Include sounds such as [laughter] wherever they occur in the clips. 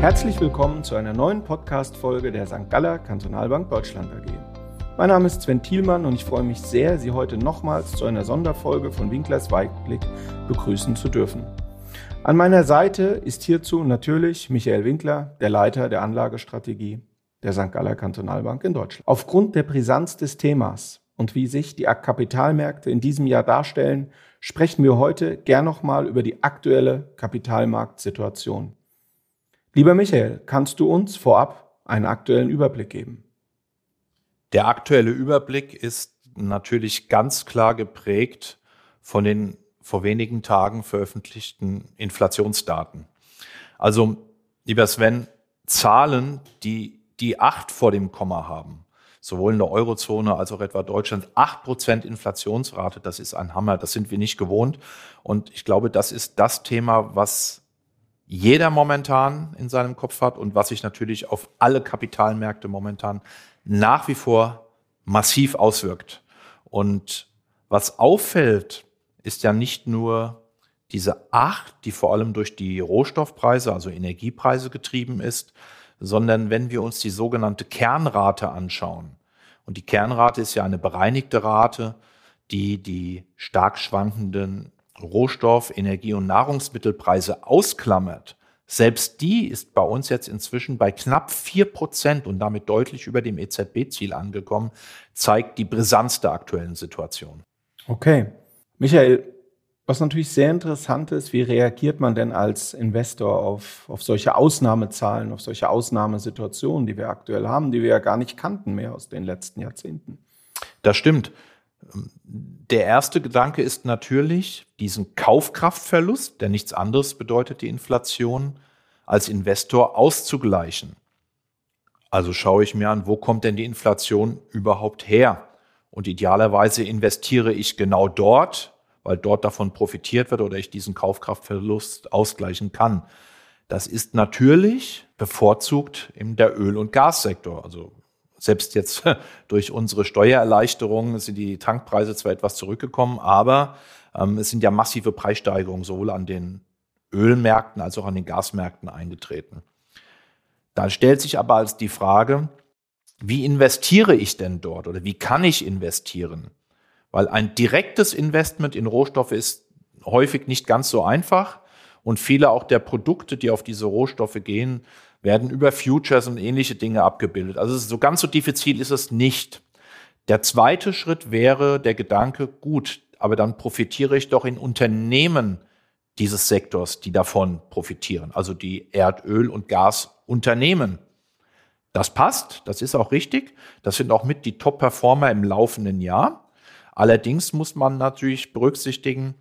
Herzlich willkommen zu einer neuen Podcast-Folge der St. Galler Kantonalbank Deutschland AG. Mein Name ist Sven Thielmann und ich freue mich sehr, Sie heute nochmals zu einer Sonderfolge von Winklers Weitblick begrüßen zu dürfen. An meiner Seite ist hierzu natürlich Michael Winkler, der Leiter der Anlagestrategie der St. Galler Kantonalbank in Deutschland. Aufgrund der Brisanz des Themas und wie sich die Kapitalmärkte in diesem Jahr darstellen, sprechen wir heute gern nochmal über die aktuelle Kapitalmarktsituation. Lieber Michael, kannst du uns vorab einen aktuellen Überblick geben? Der aktuelle Überblick ist natürlich ganz klar geprägt von den vor wenigen Tagen veröffentlichten Inflationsdaten. Also, lieber Sven, Zahlen, die die acht vor dem Komma haben, sowohl in der Eurozone als auch etwa Deutschland, acht Prozent Inflationsrate, das ist ein Hammer, das sind wir nicht gewohnt. Und ich glaube, das ist das Thema, was jeder momentan in seinem Kopf hat und was sich natürlich auf alle Kapitalmärkte momentan nach wie vor massiv auswirkt. Und was auffällt, ist ja nicht nur diese Acht, die vor allem durch die Rohstoffpreise, also Energiepreise getrieben ist, sondern wenn wir uns die sogenannte Kernrate anschauen, und die Kernrate ist ja eine bereinigte Rate, die die stark schwankenden Rohstoff-, Energie- und Nahrungsmittelpreise ausklammert, selbst die ist bei uns jetzt inzwischen bei knapp vier Prozent und damit deutlich über dem EZB-Ziel angekommen, zeigt die Brisanz der aktuellen Situation. Okay. Michael, was natürlich sehr interessant ist, wie reagiert man denn als Investor auf, auf solche Ausnahmezahlen, auf solche Ausnahmesituationen, die wir aktuell haben, die wir ja gar nicht kannten mehr aus den letzten Jahrzehnten? Das stimmt. Der erste Gedanke ist natürlich, diesen Kaufkraftverlust, der nichts anderes bedeutet, die Inflation, als Investor auszugleichen. Also schaue ich mir an, wo kommt denn die Inflation überhaupt her? Und idealerweise investiere ich genau dort, weil dort davon profitiert wird oder ich diesen Kaufkraftverlust ausgleichen kann. Das ist natürlich bevorzugt in der Öl- und Gassektor. Also selbst jetzt [laughs] durch unsere Steuererleichterungen sind die Tankpreise zwar etwas zurückgekommen, aber ähm, es sind ja massive Preissteigerungen sowohl an den Ölmärkten als auch an den Gasmärkten eingetreten. Da stellt sich aber als die Frage, wie investiere ich denn dort oder wie kann ich investieren? Weil ein direktes Investment in Rohstoffe ist häufig nicht ganz so einfach und viele auch der Produkte, die auf diese Rohstoffe gehen, werden über Futures und ähnliche Dinge abgebildet. Also so ganz so diffizil ist es nicht. Der zweite Schritt wäre der Gedanke, gut, aber dann profitiere ich doch in Unternehmen dieses Sektors, die davon profitieren, also die Erdöl- und Gasunternehmen. Das passt, das ist auch richtig. Das sind auch mit die Top-Performer im laufenden Jahr. Allerdings muss man natürlich berücksichtigen,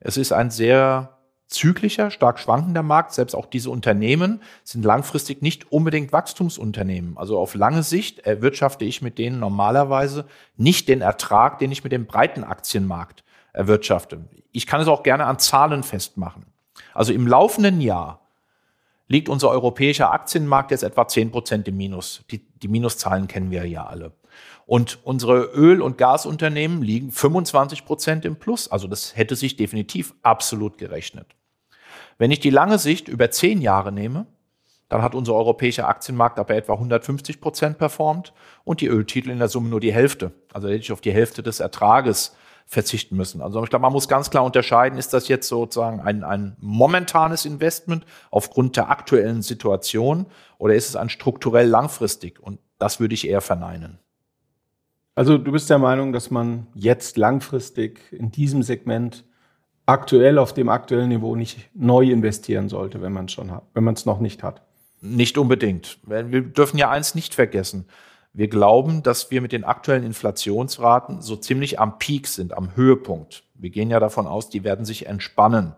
es ist ein sehr zyklischer, stark schwankender Markt. Selbst auch diese Unternehmen sind langfristig nicht unbedingt Wachstumsunternehmen. Also auf lange Sicht erwirtschafte ich mit denen normalerweise nicht den Ertrag, den ich mit dem breiten Aktienmarkt erwirtschafte. Ich kann es auch gerne an Zahlen festmachen. Also im laufenden Jahr liegt unser europäischer Aktienmarkt jetzt etwa zehn Prozent im Minus. Die, die Minuszahlen kennen wir ja alle. Und unsere Öl- und Gasunternehmen liegen 25 Prozent im Plus. Also das hätte sich definitiv absolut gerechnet. Wenn ich die lange Sicht über zehn Jahre nehme, dann hat unser europäischer Aktienmarkt aber etwa 150 Prozent performt und die Öltitel in der Summe nur die Hälfte. Also hätte ich auf die Hälfte des Ertrages verzichten müssen. Also ich glaube, man muss ganz klar unterscheiden, ist das jetzt sozusagen ein, ein momentanes Investment aufgrund der aktuellen Situation oder ist es ein strukturell langfristig? Und das würde ich eher verneinen. Also du bist der Meinung, dass man jetzt langfristig in diesem Segment aktuell auf dem aktuellen Niveau nicht neu investieren sollte, wenn man es schon hat, wenn man es noch nicht hat. Nicht unbedingt. Wir dürfen ja eins nicht vergessen. Wir glauben, dass wir mit den aktuellen Inflationsraten so ziemlich am Peak sind, am Höhepunkt. Wir gehen ja davon aus, die werden sich entspannen.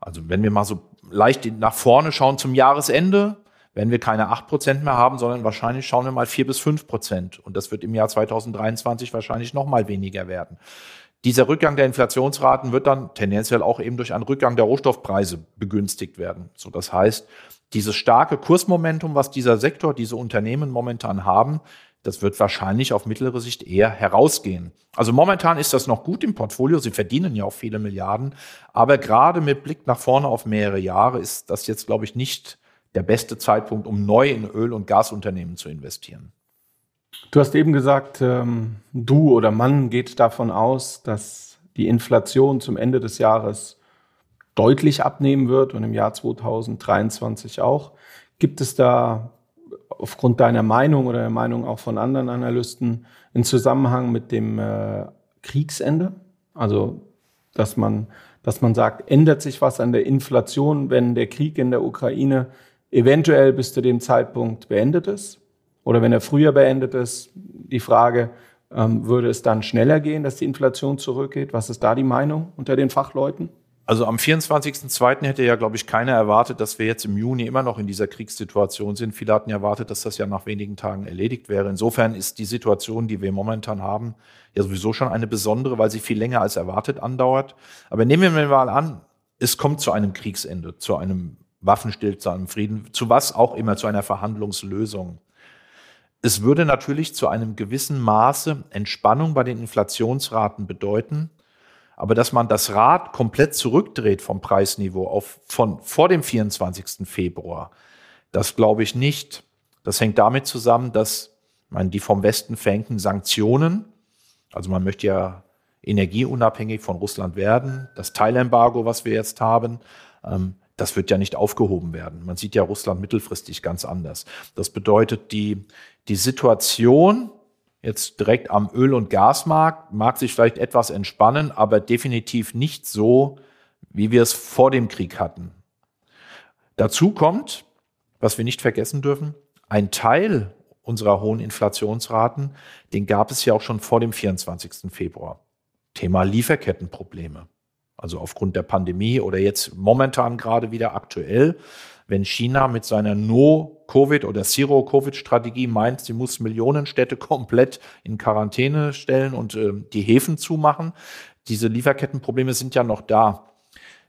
Also wenn wir mal so leicht nach vorne schauen zum Jahresende, werden wir keine 8% mehr haben, sondern wahrscheinlich schauen wir mal 4 bis 5%. Und das wird im Jahr 2023 wahrscheinlich noch mal weniger werden. Dieser Rückgang der Inflationsraten wird dann tendenziell auch eben durch einen Rückgang der Rohstoffpreise begünstigt werden. So, das heißt, dieses starke Kursmomentum, was dieser Sektor, diese Unternehmen momentan haben, das wird wahrscheinlich auf mittlere Sicht eher herausgehen. Also momentan ist das noch gut im Portfolio. Sie verdienen ja auch viele Milliarden. Aber gerade mit Blick nach vorne auf mehrere Jahre ist das jetzt, glaube ich, nicht der beste Zeitpunkt, um neu in Öl- und Gasunternehmen zu investieren. Du hast eben gesagt, ähm, du oder man geht davon aus, dass die Inflation zum Ende des Jahres deutlich abnehmen wird und im Jahr 2023 auch. Gibt es da aufgrund deiner Meinung oder der Meinung auch von anderen Analysten einen Zusammenhang mit dem äh, Kriegsende? Also, dass man, dass man sagt, ändert sich was an der Inflation, wenn der Krieg in der Ukraine eventuell bis zu dem Zeitpunkt beendet ist? Oder wenn er früher beendet ist, die Frage, ähm, würde es dann schneller gehen, dass die Inflation zurückgeht? Was ist da die Meinung unter den Fachleuten? Also am 24.02. hätte ja, glaube ich, keiner erwartet, dass wir jetzt im Juni immer noch in dieser Kriegssituation sind. Viele hatten erwartet, dass das ja nach wenigen Tagen erledigt wäre. Insofern ist die Situation, die wir momentan haben, ja sowieso schon eine besondere, weil sie viel länger als erwartet andauert. Aber nehmen wir mal an, es kommt zu einem Kriegsende, zu einem Waffenstillstand, zu einem Frieden, zu was auch immer, zu einer Verhandlungslösung. Es würde natürlich zu einem gewissen Maße Entspannung bei den Inflationsraten bedeuten, aber dass man das Rad komplett zurückdreht vom Preisniveau auf von vor dem 24. Februar, das glaube ich nicht. Das hängt damit zusammen, dass man die vom Westen verhängten Sanktionen, also man möchte ja energieunabhängig von Russland werden, das Teilembargo, was wir jetzt haben, ähm, das wird ja nicht aufgehoben werden. Man sieht ja Russland mittelfristig ganz anders. Das bedeutet, die, die Situation jetzt direkt am Öl- und Gasmarkt mag sich vielleicht etwas entspannen, aber definitiv nicht so, wie wir es vor dem Krieg hatten. Dazu kommt, was wir nicht vergessen dürfen, ein Teil unserer hohen Inflationsraten, den gab es ja auch schon vor dem 24. Februar. Thema Lieferkettenprobleme. Also aufgrund der Pandemie oder jetzt momentan gerade wieder aktuell wenn China mit seiner No-Covid- oder Zero-Covid-Strategie meint, sie muss Millionenstädte komplett in Quarantäne stellen und äh, die Häfen zumachen. Diese Lieferkettenprobleme sind ja noch da.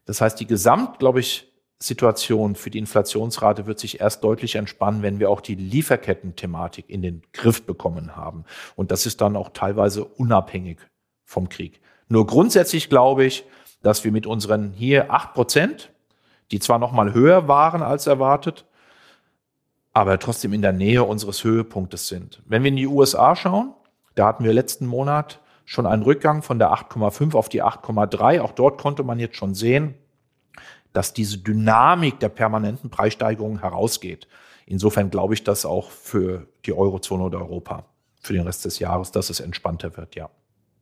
Das heißt, die Gesamt, glaube ich, Situation für die Inflationsrate wird sich erst deutlich entspannen, wenn wir auch die Lieferketten-Thematik in den Griff bekommen haben. Und das ist dann auch teilweise unabhängig vom Krieg. Nur grundsätzlich glaube ich, dass wir mit unseren hier acht Prozent die zwar noch mal höher waren als erwartet, aber trotzdem in der Nähe unseres Höhepunktes sind. Wenn wir in die USA schauen, da hatten wir letzten Monat schon einen Rückgang von der 8,5 auf die 8,3. Auch dort konnte man jetzt schon sehen, dass diese Dynamik der permanenten Preissteigerungen herausgeht. Insofern glaube ich, dass auch für die Eurozone oder Europa für den Rest des Jahres, dass es entspannter wird, ja.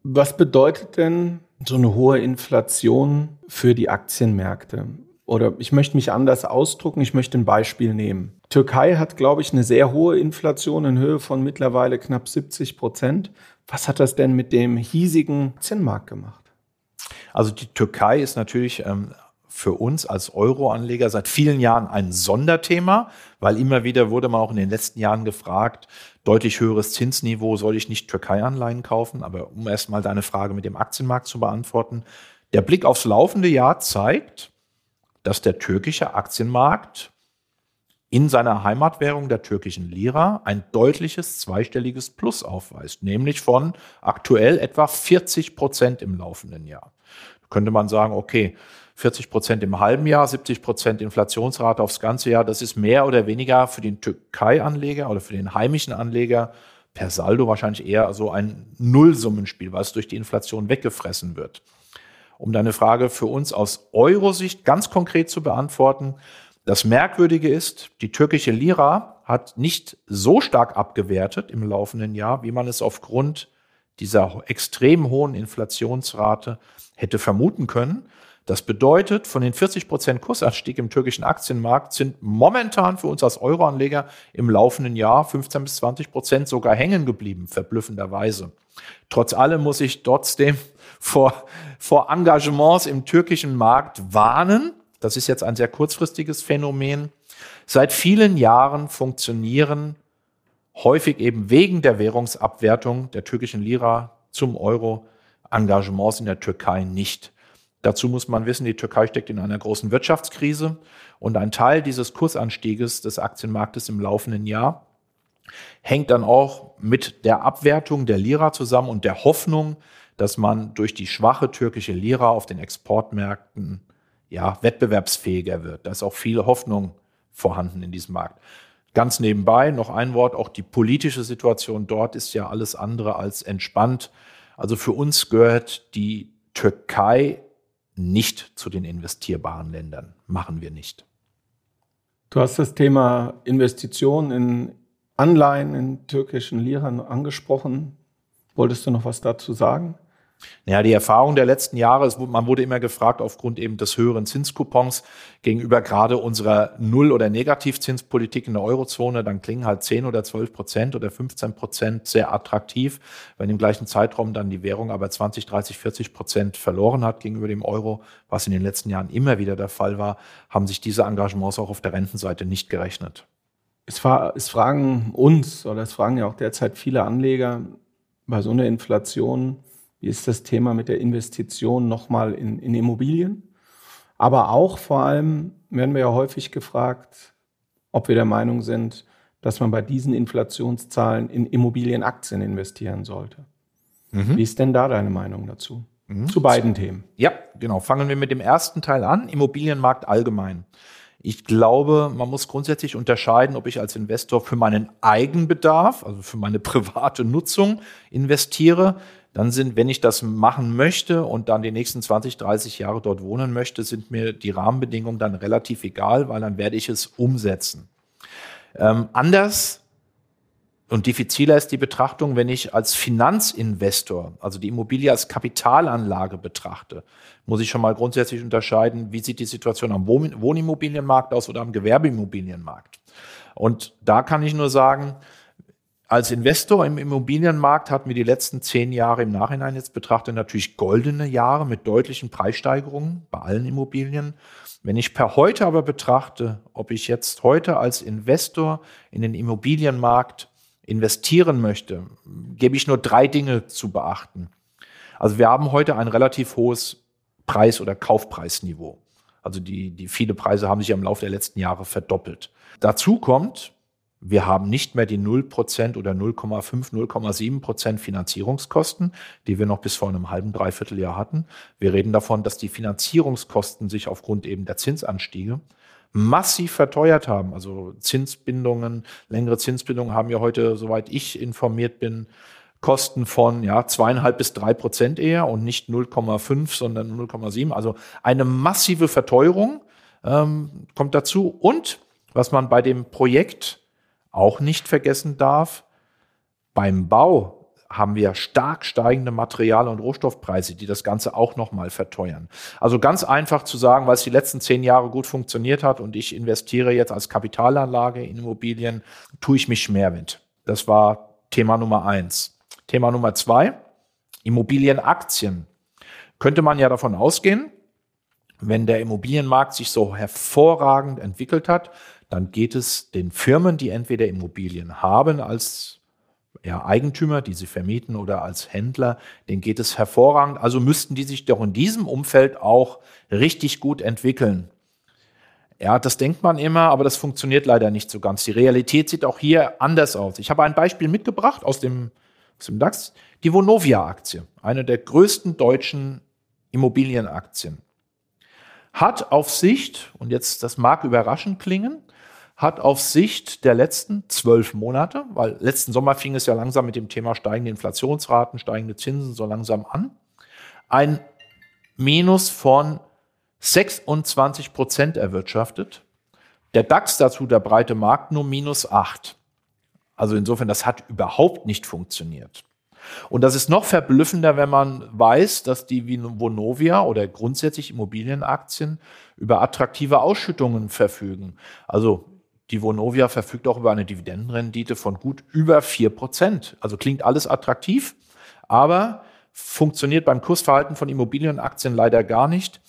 Was bedeutet denn so eine hohe Inflation für die Aktienmärkte? Oder ich möchte mich anders ausdrucken, ich möchte ein Beispiel nehmen. Türkei hat, glaube ich, eine sehr hohe Inflation in Höhe von mittlerweile knapp 70 Prozent. Was hat das denn mit dem hiesigen Zinnmarkt gemacht? Also die Türkei ist natürlich ähm, für uns als Euro-Anleger seit vielen Jahren ein Sonderthema, weil immer wieder wurde man auch in den letzten Jahren gefragt, deutlich höheres Zinsniveau, soll ich nicht Türkei-Anleihen kaufen? Aber um erstmal deine Frage mit dem Aktienmarkt zu beantworten, der Blick aufs laufende Jahr zeigt, dass der türkische Aktienmarkt in seiner Heimatwährung der türkischen Lira ein deutliches zweistelliges Plus aufweist, nämlich von aktuell etwa 40 Prozent im laufenden Jahr. Da könnte man sagen, okay, 40 Prozent im halben Jahr, 70 Prozent Inflationsrate aufs ganze Jahr, das ist mehr oder weniger für den Türkei-Anleger oder für den heimischen Anleger per Saldo wahrscheinlich eher so ein Nullsummenspiel, weil es durch die Inflation weggefressen wird um deine Frage für uns aus Euro-Sicht ganz konkret zu beantworten. Das Merkwürdige ist, die türkische Lira hat nicht so stark abgewertet im laufenden Jahr, wie man es aufgrund dieser extrem hohen Inflationsrate hätte vermuten können. Das bedeutet, von den 40 Prozent Kursanstieg im türkischen Aktienmarkt sind momentan für uns als Euroanleger im laufenden Jahr 15 bis 20 Prozent sogar hängen geblieben, verblüffenderweise. Trotz allem muss ich trotzdem vor, vor Engagements im türkischen Markt warnen. Das ist jetzt ein sehr kurzfristiges Phänomen. Seit vielen Jahren funktionieren häufig eben wegen der Währungsabwertung der türkischen Lira zum Euro Engagements in der Türkei nicht. Dazu muss man wissen, die Türkei steckt in einer großen Wirtschaftskrise und ein Teil dieses Kursanstieges des Aktienmarktes im laufenden Jahr hängt dann auch mit der Abwertung der Lira zusammen und der Hoffnung, dass man durch die schwache türkische Lira auf den Exportmärkten ja, wettbewerbsfähiger wird. Da ist auch viel Hoffnung vorhanden in diesem Markt. Ganz nebenbei noch ein Wort, auch die politische Situation dort ist ja alles andere als entspannt. Also für uns gehört die Türkei nicht zu den investierbaren Ländern. Machen wir nicht. Du hast das Thema Investitionen in Anleihen in türkischen Liran angesprochen. Wolltest du noch was dazu sagen? Naja, die Erfahrung der letzten Jahre, man wurde immer gefragt, aufgrund eben des höheren Zinskupons gegenüber gerade unserer Null- oder Negativzinspolitik in der Eurozone, dann klingen halt 10 oder 12 Prozent oder 15 Prozent sehr attraktiv. Wenn im gleichen Zeitraum dann die Währung aber 20, 30, 40 Prozent verloren hat gegenüber dem Euro, was in den letzten Jahren immer wieder der Fall war, haben sich diese Engagements auch auf der Rentenseite nicht gerechnet. Es, es fragen uns oder es fragen ja auch derzeit viele Anleger bei so einer Inflation, wie ist das Thema mit der Investition nochmal in, in Immobilien? Aber auch vor allem werden wir ja häufig gefragt, ob wir der Meinung sind, dass man bei diesen Inflationszahlen in Immobilienaktien investieren sollte. Mhm. Wie ist denn da deine Meinung dazu? Mhm. Zu beiden Themen. Ja, genau. Fangen wir mit dem ersten Teil an, Immobilienmarkt allgemein. Ich glaube, man muss grundsätzlich unterscheiden, ob ich als Investor für meinen Eigenbedarf, also für meine [laughs] private Nutzung investiere dann sind, wenn ich das machen möchte und dann die nächsten 20, 30 Jahre dort wohnen möchte, sind mir die Rahmenbedingungen dann relativ egal, weil dann werde ich es umsetzen. Ähm, anders und diffiziler ist die Betrachtung, wenn ich als Finanzinvestor, also die Immobilie als Kapitalanlage betrachte, muss ich schon mal grundsätzlich unterscheiden, wie sieht die Situation am Wohnimmobilienmarkt aus oder am Gewerbeimmobilienmarkt. Und da kann ich nur sagen, als Investor im Immobilienmarkt hatten wir die letzten zehn Jahre im Nachhinein jetzt betrachtet natürlich goldene Jahre mit deutlichen Preissteigerungen bei allen Immobilien. Wenn ich per heute aber betrachte, ob ich jetzt heute als Investor in den Immobilienmarkt investieren möchte, gebe ich nur drei Dinge zu beachten. Also wir haben heute ein relativ hohes Preis- oder Kaufpreisniveau. Also die, die viele Preise haben sich im Laufe der letzten Jahre verdoppelt. Dazu kommt, wir haben nicht mehr die 0% oder 0,5, 0,7% Finanzierungskosten, die wir noch bis vor einem halben, dreiviertel Jahr hatten. Wir reden davon, dass die Finanzierungskosten sich aufgrund eben der Zinsanstiege massiv verteuert haben. Also Zinsbindungen, längere Zinsbindungen haben ja heute, soweit ich informiert bin, Kosten von ja, zweieinhalb bis drei Prozent eher und nicht 0,5, sondern 0,7. Also eine massive Verteuerung ähm, kommt dazu. Und was man bei dem Projekt auch nicht vergessen darf, beim Bau haben wir stark steigende Material- und Rohstoffpreise, die das Ganze auch nochmal verteuern. Also ganz einfach zu sagen, weil es die letzten zehn Jahre gut funktioniert hat und ich investiere jetzt als Kapitalanlage in Immobilien, tue ich mich schwer mit. Das war Thema Nummer eins. Thema Nummer zwei, Immobilienaktien. Könnte man ja davon ausgehen, wenn der Immobilienmarkt sich so hervorragend entwickelt hat, dann geht es den Firmen, die entweder Immobilien haben als ja, Eigentümer, die sie vermieten oder als Händler, denen geht es hervorragend. Also müssten die sich doch in diesem Umfeld auch richtig gut entwickeln. Ja, das denkt man immer, aber das funktioniert leider nicht so ganz. Die Realität sieht auch hier anders aus. Ich habe ein Beispiel mitgebracht aus dem, aus dem DAX, die Vonovia-Aktie, eine der größten deutschen Immobilienaktien. Hat auf Sicht, und jetzt das mag überraschend klingen, hat auf Sicht der letzten zwölf Monate, weil letzten Sommer fing es ja langsam mit dem Thema steigende Inflationsraten, steigende Zinsen so langsam an, ein Minus von 26 Prozent erwirtschaftet. Der DAX dazu, der breite Markt, nur minus acht. Also insofern, das hat überhaupt nicht funktioniert. Und das ist noch verblüffender, wenn man weiß, dass die Vonovia oder grundsätzlich Immobilienaktien über attraktive Ausschüttungen verfügen. Also die Vonovia verfügt auch über eine Dividendenrendite von gut über vier Prozent. Also klingt alles attraktiv, aber funktioniert beim Kursverhalten von Immobilienaktien leider gar nicht.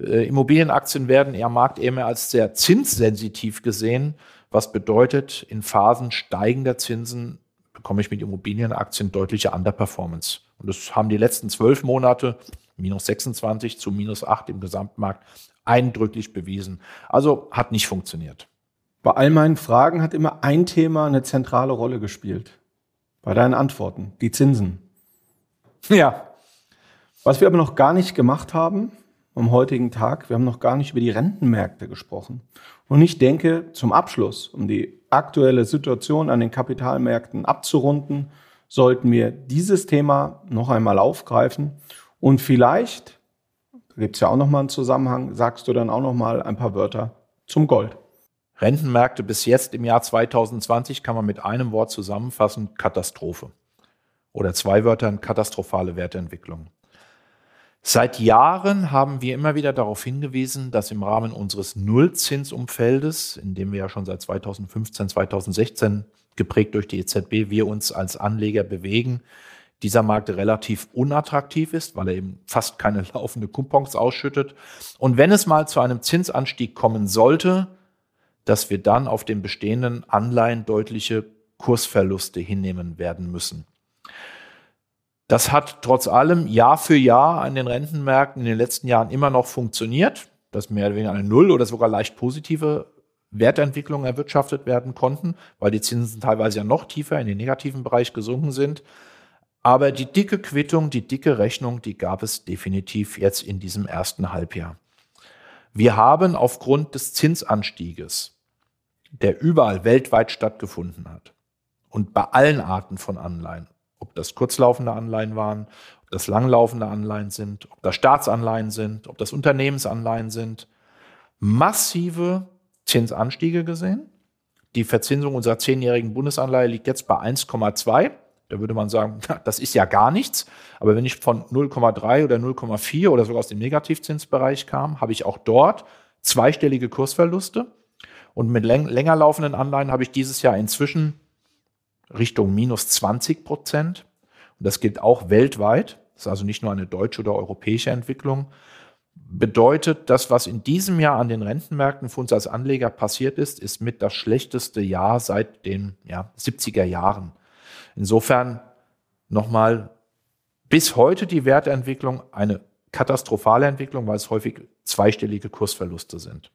Äh, Immobilienaktien werden eher marktärmer als sehr zinssensitiv gesehen, was bedeutet, in Phasen steigender Zinsen bekomme ich mit Immobilienaktien deutliche Underperformance. Und das haben die letzten zwölf Monate, minus 26 zu minus 8 im Gesamtmarkt, eindrücklich bewiesen. Also hat nicht funktioniert. Bei all meinen Fragen hat immer ein Thema eine zentrale Rolle gespielt. Bei deinen Antworten, die Zinsen. Ja. Was wir aber noch gar nicht gemacht haben am heutigen Tag, wir haben noch gar nicht über die Rentenmärkte gesprochen. Und ich denke, zum Abschluss, um die aktuelle Situation an den Kapitalmärkten abzurunden, sollten wir dieses Thema noch einmal aufgreifen und vielleicht, da gibt es ja auch nochmal einen Zusammenhang, sagst du dann auch nochmal ein paar Wörter zum Gold. Rentenmärkte bis jetzt im Jahr 2020 kann man mit einem Wort zusammenfassen, Katastrophe. Oder zwei Wörtern, katastrophale Wertentwicklung. Seit Jahren haben wir immer wieder darauf hingewiesen, dass im Rahmen unseres Nullzinsumfeldes, in dem wir ja schon seit 2015, 2016 geprägt durch die EZB, wir uns als Anleger bewegen, dieser Markt relativ unattraktiv ist, weil er eben fast keine [laughs] laufende Coupons ausschüttet. Und wenn es mal zu einem Zinsanstieg kommen sollte, dass wir dann auf den bestehenden Anleihen deutliche Kursverluste hinnehmen werden müssen. Das hat trotz allem Jahr für Jahr an den Rentenmärkten in den letzten Jahren immer noch funktioniert, dass mehr oder weniger eine Null oder sogar leicht positive Wertentwicklungen erwirtschaftet werden konnten, weil die Zinsen teilweise ja noch tiefer in den negativen Bereich gesunken sind. Aber die dicke Quittung, die dicke Rechnung, die gab es definitiv jetzt in diesem ersten Halbjahr. Wir haben aufgrund des Zinsanstieges, der überall weltweit stattgefunden hat und bei allen Arten von Anleihen, ob das kurzlaufende Anleihen waren, ob das langlaufende Anleihen sind, ob das Staatsanleihen sind, ob das Unternehmensanleihen sind, massive Zinsanstiege gesehen. Die Verzinsung unserer zehnjährigen Bundesanleihe liegt jetzt bei 1,2. Da würde man sagen, [laughs] das ist ja gar nichts. Aber wenn ich von 0,3 oder 0,4 oder sogar aus dem Negativzinsbereich kam, habe ich auch dort zweistellige Kursverluste. Und mit länger laufenden Anleihen habe ich dieses Jahr inzwischen Richtung minus 20 Prozent. Und das gilt auch weltweit. Das ist also nicht nur eine deutsche oder europäische Entwicklung. Bedeutet, das, was in diesem Jahr an den Rentenmärkten für uns als Anleger passiert ist, ist mit das schlechteste Jahr seit den ja, 70er Jahren. Insofern nochmal bis heute die Wertentwicklung eine katastrophale Entwicklung, weil es häufig zweistellige Kursverluste sind.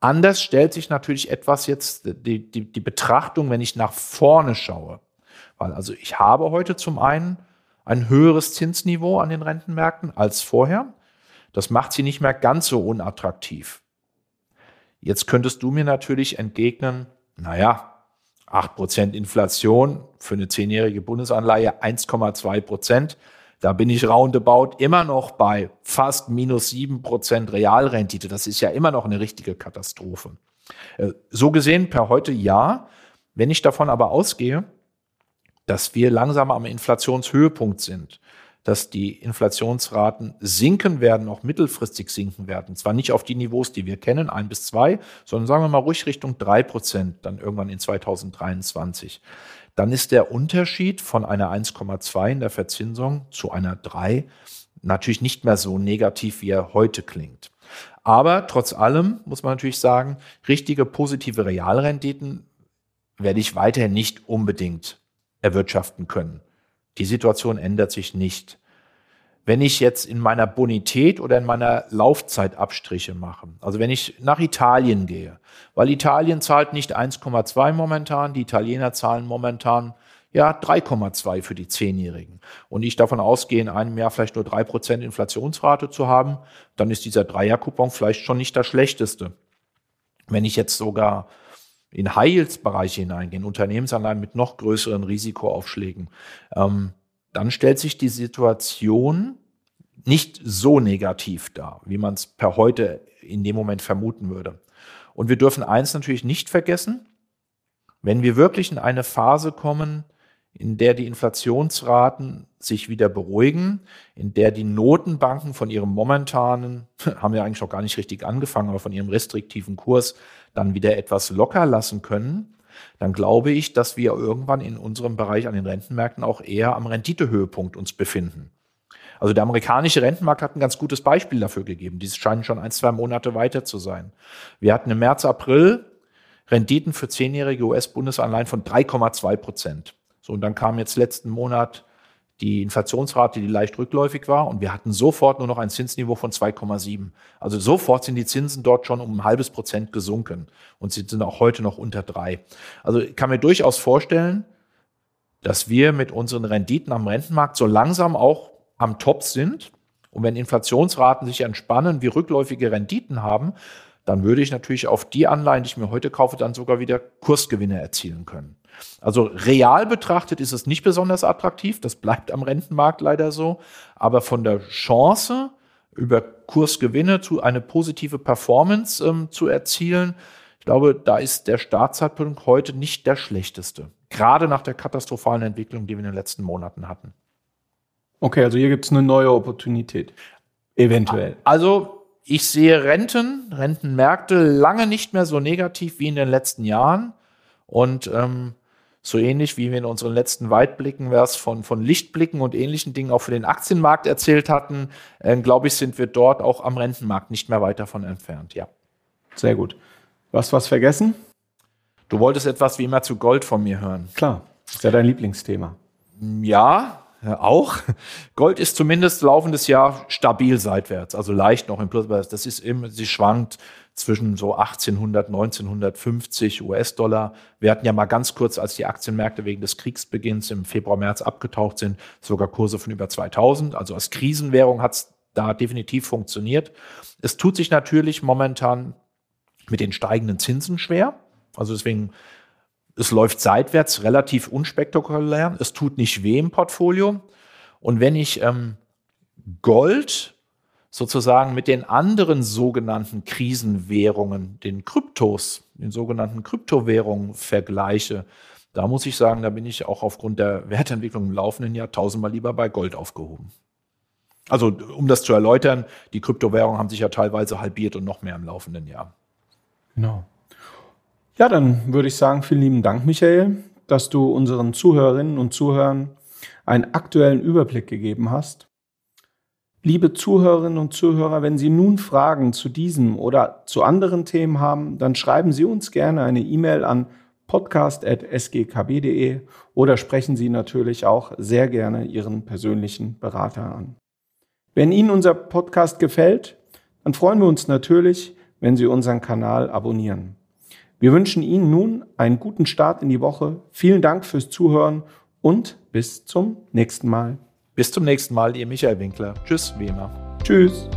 Anders stellt sich natürlich etwas jetzt die, die, die Betrachtung, wenn ich nach vorne schaue. Weil also ich habe heute zum einen ein höheres Zinsniveau an den Rentenmärkten als vorher. Das macht sie nicht mehr ganz so unattraktiv. Jetzt könntest du mir natürlich entgegnen, naja, 8% Inflation für eine zehnjährige Bundesanleihe 1,2 Prozent. Da bin ich roundabout immer noch bei fast minus sieben Prozent Realrendite. Das ist ja immer noch eine richtige Katastrophe. Äh, so gesehen per heute ja. Wenn ich davon aber ausgehe, dass wir langsam am Inflationshöhepunkt sind, dass die Inflationsraten sinken werden, auch mittelfristig sinken werden. Zwar nicht auf die Niveaus, die wir kennen, ein bis zwei, sondern sagen wir mal ruhig Richtung drei Prozent, dann irgendwann in 2023 dann ist der Unterschied von einer 1,2 in der Verzinsung zu einer 3 natürlich nicht mehr so negativ, wie er heute klingt. Aber trotz allem muss man natürlich sagen, richtige positive Realrenditen werde ich weiterhin nicht unbedingt erwirtschaften können. Die Situation ändert sich nicht wenn ich jetzt in meiner Bonität oder in meiner Laufzeit Abstriche mache. Also wenn ich nach Italien gehe, weil Italien zahlt nicht 1,2 momentan, die Italiener zahlen momentan ja 3,2 für die Zehnjährigen. Und ich davon ausgehe, in einem Jahr vielleicht nur 3% Inflationsrate zu haben, dann ist dieser Dreier-Coupon vielleicht schon nicht das schlechteste. Wenn ich jetzt sogar in High-Yields-Bereiche hineingehe, Unternehmensanleihen mit noch größeren Risikoaufschlägen, ähm, dann stellt sich die Situation nicht so negativ dar, wie man es per heute in dem Moment vermuten würde. Und wir dürfen eins natürlich nicht vergessen, wenn wir wirklich in eine Phase kommen, in der die Inflationsraten sich wieder beruhigen, in der die Notenbanken von ihrem momentanen, [laughs] haben ja eigentlich noch gar nicht richtig angefangen, aber von ihrem restriktiven Kurs dann wieder etwas locker lassen können, dann glaube ich, dass wir irgendwann in unserem Bereich an den Rentenmärkten auch eher am Renditehöhepunkt uns befinden. Also der amerikanische Rentenmarkt hat ein ganz gutes Beispiel dafür gegeben. Dies scheinen schon ein, zwei Monate weiter zu sein. Wir hatten im März, April Renditen für zehnjährige US-Bundesanleihen von 3,2 Prozent. So, und dann kam jetzt letzten Monat die Inflationsrate, die leicht rückläufig war, und wir hatten sofort nur noch ein Zinsniveau von 2,7. Also sofort sind die Zinsen dort schon um ein halbes Prozent gesunken und sie sind auch heute noch unter drei. Also ich kann mir durchaus vorstellen, dass wir mit unseren Renditen am Rentenmarkt so langsam auch am Top sind. Und wenn Inflationsraten sich entspannen, wir rückläufige Renditen haben, dann würde ich natürlich auf die Anleihen, die ich mir heute kaufe, dann sogar wieder Kursgewinne erzielen können. Also real betrachtet ist es nicht besonders attraktiv, das bleibt am Rentenmarkt leider so, aber von der Chance, über Kursgewinne zu eine positive Performance ähm, zu erzielen, ich glaube, da ist der Startzeitpunkt heute nicht der schlechteste. Gerade nach der katastrophalen Entwicklung, die wir in den letzten Monaten hatten. Okay, also hier gibt es eine neue Opportunität. Eventuell. Also ich sehe Renten, Rentenmärkte lange nicht mehr so negativ wie in den letzten Jahren. Und ähm, so ähnlich wie wir in unseren letzten Weitblicken was von, von Lichtblicken und ähnlichen Dingen auch für den Aktienmarkt erzählt hatten, äh, glaube ich, sind wir dort auch am Rentenmarkt nicht mehr weit davon entfernt, ja. Sehr gut. Du hast was vergessen? Du wolltest etwas wie immer zu Gold von mir hören. Klar, ist ja dein Lieblingsthema. Ja, auch. Gold ist zumindest laufendes Jahr stabil seitwärts, also leicht noch im Plus. Das ist immer, sie schwankt zwischen so 1800, 1950 US-Dollar. Wir hatten ja mal ganz kurz, als die Aktienmärkte wegen des Kriegsbeginns im Februar, März abgetaucht sind, sogar Kurse von über 2000. Also als Krisenwährung hat es da definitiv funktioniert. Es tut sich natürlich momentan mit den steigenden Zinsen schwer. Also deswegen, es läuft seitwärts relativ unspektakulär. Es tut nicht weh im Portfolio. Und wenn ich ähm, Gold sozusagen mit den anderen sogenannten Krisenwährungen, den Kryptos, den sogenannten Kryptowährungen vergleiche, da muss ich sagen, da bin ich auch aufgrund der Wertentwicklung im laufenden Jahr tausendmal lieber bei Gold aufgehoben. Also um das zu erläutern, die Kryptowährungen haben sich ja teilweise halbiert und noch mehr im laufenden Jahr. Genau. Ja, dann würde ich sagen, vielen lieben Dank, Michael, dass du unseren Zuhörerinnen und Zuhörern einen aktuellen Überblick gegeben hast Liebe Zuhörerinnen und Zuhörer, wenn Sie nun Fragen zu diesem oder zu anderen Themen haben, dann schreiben Sie uns gerne eine E-Mail an podcast.sgkb.de oder sprechen Sie natürlich auch sehr gerne Ihren persönlichen Berater an. Wenn Ihnen unser Podcast gefällt, dann freuen wir uns natürlich, wenn Sie unseren Kanal abonnieren. Wir wünschen Ihnen nun einen guten Start in die Woche. Vielen Dank fürs Zuhören und bis zum nächsten Mal. Bis zum nächsten Mal, ihr Michael Winkler. Tschüss, wie immer. Tschüss.